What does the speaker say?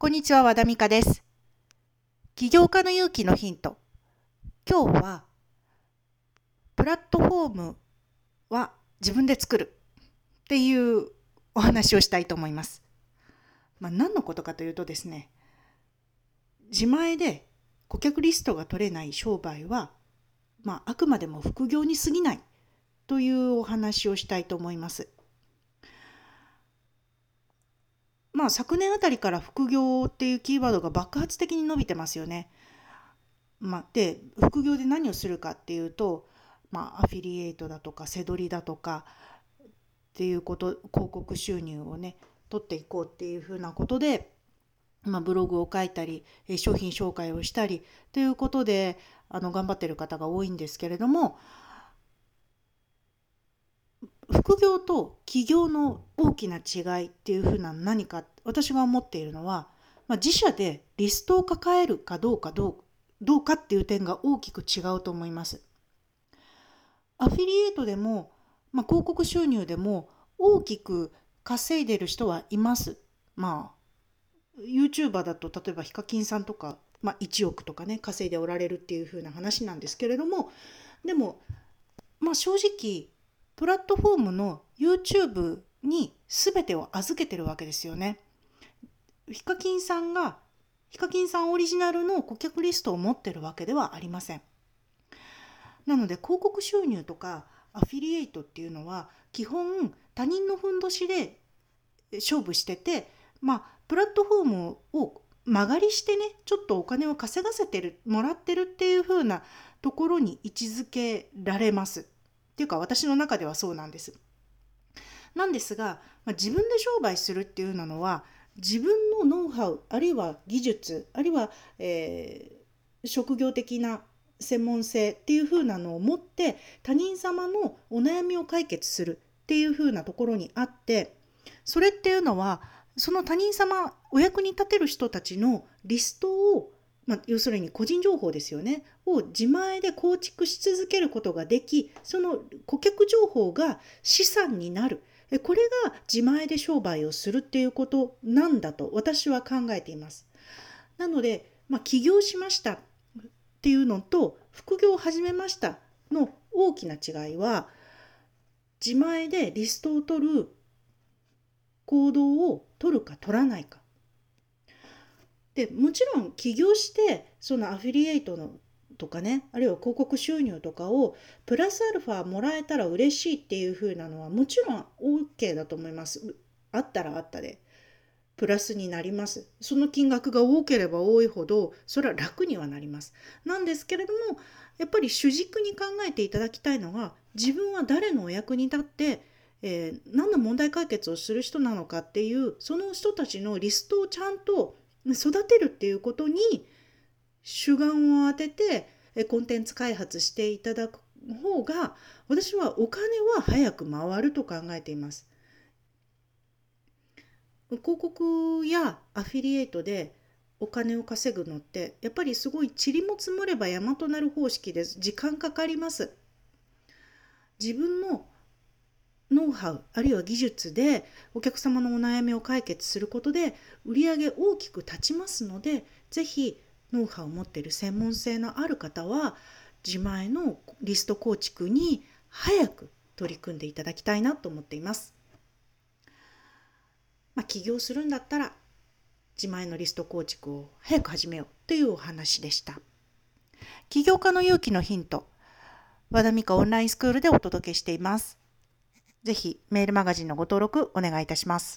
こんにちは、和田美香です。起業家の勇気のヒント。今日は、プラットフォームは自分で作るっていうお話をしたいと思います。まあ、何のことかというとですね、自前で顧客リストが取れない商売は、まあ、あくまでも副業に過ぎないというお話をしたいと思います。まあ昨年あたりから副業っていうキーワードが爆発的に伸びてますよね。まあ、で副業で何をするかっていうと、まあ、アフィリエイトだとか背取りだとかっていうこと広告収入をね取っていこうっていうふうなことで、まあ、ブログを書いたり商品紹介をしたりということであの頑張ってる方が多いんですけれども副業と起業の大きな違いっていうふうな何か私が思っているのは、まあ、自社でリストを抱えるかどうかどうどうかっていう点が大きく違うと思います。アフィリエイトでも、まあ、広告収入でも大きく稼いでる人はいます。まあ YouTuber だと例えばヒカキンさんとか、まあ、1億とかね稼いでおられるっていう風な話なんですけれどもでもまあ正直プラットフォームの YouTube に全てを預けてるわけですよね。ヒカキンさんがヒカキンさんオリジナルの顧客リストを持ってるわけではありません。なので広告収入とかアフィリエイトっていうのは基本他人のふんどしで勝負しててまあプラットフォームを間借りしてねちょっとお金を稼がせてるもらってるっていう風なところに位置づけられます。っていうか私の中ではそうなんです。なんですが、まあ、自分で商売するっていうのは自分のノウハウあるいは技術あるいは、えー、職業的な専門性っていう風なのを持って他人様のお悩みを解決するっていう風なところにあってそれっていうのはその他人様お役に立てる人たちのリストをまあ、要するに個人情報ですよね。を自前で構築し続けることができその顧客情報が資産になる。これが自前で商売をするっていうことなんだと私は考えています。なので、まあ、起業しましたっていうのと副業を始めましたの大きな違いは自前でリストを取る行動を取るか取らないか。でもちろん起業してそのアフィリエイトのとかねあるいは広告収入とかをプラスアルファもらえたら嬉しいっていう風なのはもちろん OK だと思います。あったらあったで。プラスになります。その金額が多ければ多いほどそれは楽にはなります。なんですけれどもやっぱり主軸に考えていただきたいのは自分は誰のお役に立ってえー、何の問題解決をする人なのかっていうその人たちのリストをちゃんと育てるっていうことに主眼を当ててコンテンツ開発していただく方が私はお金は早く回ると考えています。広告やアフィリエイトでお金を稼ぐのってやっぱりすごい塵も積もれば山となる方式です時間かかります自分のノウハウあるいは技術でお客様のお悩みを解決することで売り上げ大きく立ちますので是非ノウハウを持っている専門性のある方は自前のリスト構築に早く取り組んでいただきたいなと思っています。まあ、起業するんだったら自前のリスト構築を早く始めようというお話でした。起業家の勇気のヒント和田美香オンラインスクールでお届けしています。ぜひメールマガジンのご登録お願いいたします。